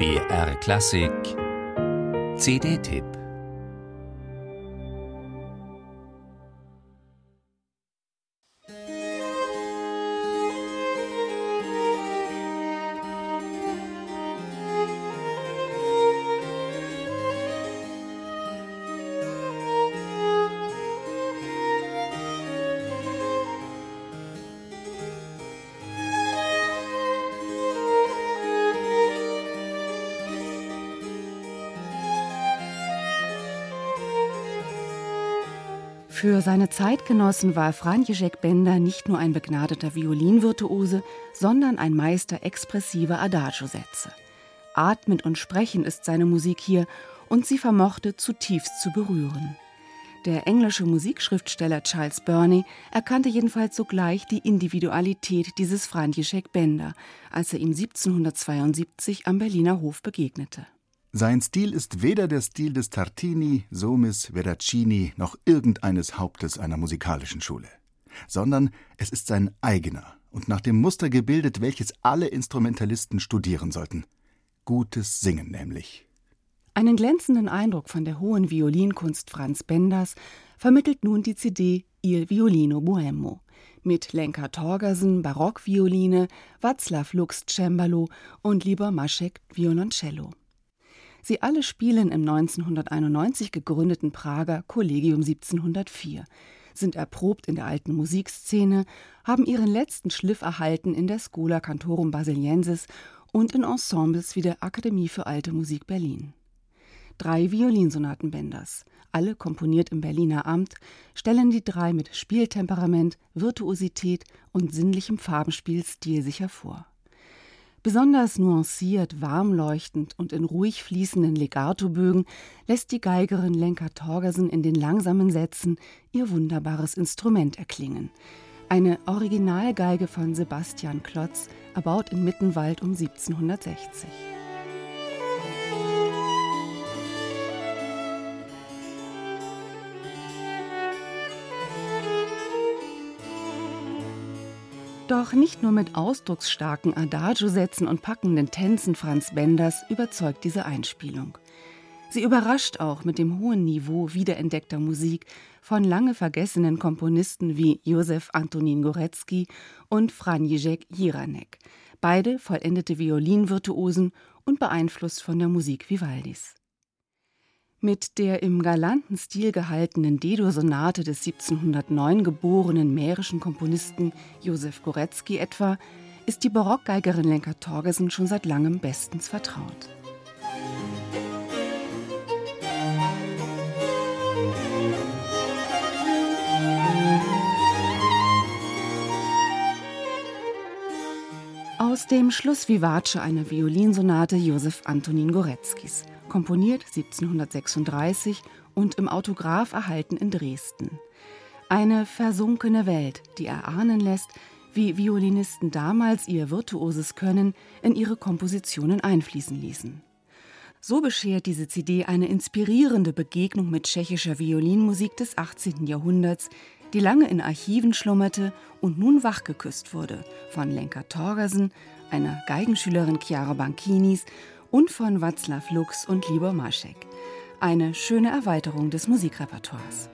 BR Klassik. CD-Tipp Für seine Zeitgenossen war František Benda nicht nur ein begnadeter Violinvirtuose, sondern ein Meister expressiver Adagio-Sätze. Atmen und Sprechen ist seine Musik hier und sie vermochte zutiefst zu berühren. Der englische Musikschriftsteller Charles Burney erkannte jedenfalls sogleich die Individualität dieses František Benda, als er ihm 1772 am Berliner Hof begegnete. Sein Stil ist weder der Stil des Tartini, Somis, Veracini noch irgendeines Hauptes einer musikalischen Schule, sondern es ist sein eigener und nach dem Muster gebildet, welches alle Instrumentalisten studieren sollten. Gutes Singen nämlich. Einen glänzenden Eindruck von der hohen Violinkunst Franz Benders vermittelt nun die CD Il Violino Boemo mit Lenka Torgersen Barockvioline, Václav Lux Cembalo und Libor Maschek Violoncello. Sie alle spielen im 1991 gegründeten Prager Collegium 1704, sind erprobt in der alten Musikszene, haben ihren letzten Schliff erhalten in der Schola Cantorum Basiliensis und in Ensembles wie der Akademie für Alte Musik Berlin. Drei Violinsonaten Benders, alle komponiert im Berliner Amt, stellen die drei mit Spieltemperament, Virtuosität und sinnlichem Farbenspiel stilsicher vor. Besonders nuanciert, warmleuchtend und in ruhig fließenden Legato-Bögen lässt die Geigerin Lenka Torgersen in den langsamen Sätzen ihr wunderbares Instrument erklingen. Eine Originalgeige von Sebastian Klotz, erbaut in Mittenwald um 1760. Doch nicht nur mit ausdrucksstarken Adagio-Sätzen und packenden Tänzen Franz Benders überzeugt diese Einspielung. Sie überrascht auch mit dem hohen Niveau wiederentdeckter Musik von lange vergessenen Komponisten wie Josef Antonin Goretzky und František Jiranek, beide vollendete Violinvirtuosen und beeinflusst von der Musik Vivaldis. Mit der im galanten Stil gehaltenen D-Dur-Sonate des 1709 geborenen mährischen Komponisten Josef Goretzky etwa ist die Barockgeigerin Lenka Torgersen schon seit langem bestens vertraut. Aus dem Schluss Vivace einer Violinsonate Josef Antonin Goretzkys komponiert 1736 und im Autograph erhalten in Dresden. Eine versunkene Welt, die erahnen lässt, wie Violinisten damals ihr virtuoses Können in ihre Kompositionen einfließen ließen. So beschert diese CD eine inspirierende Begegnung mit tschechischer Violinmusik des 18. Jahrhunderts, die lange in Archiven schlummerte und nun wachgeküsst wurde von Lenka Torgersen, einer Geigenschülerin Chiara Bankinis und von Václav Lux und Libor Maschek. Eine schöne Erweiterung des Musikrepertoires.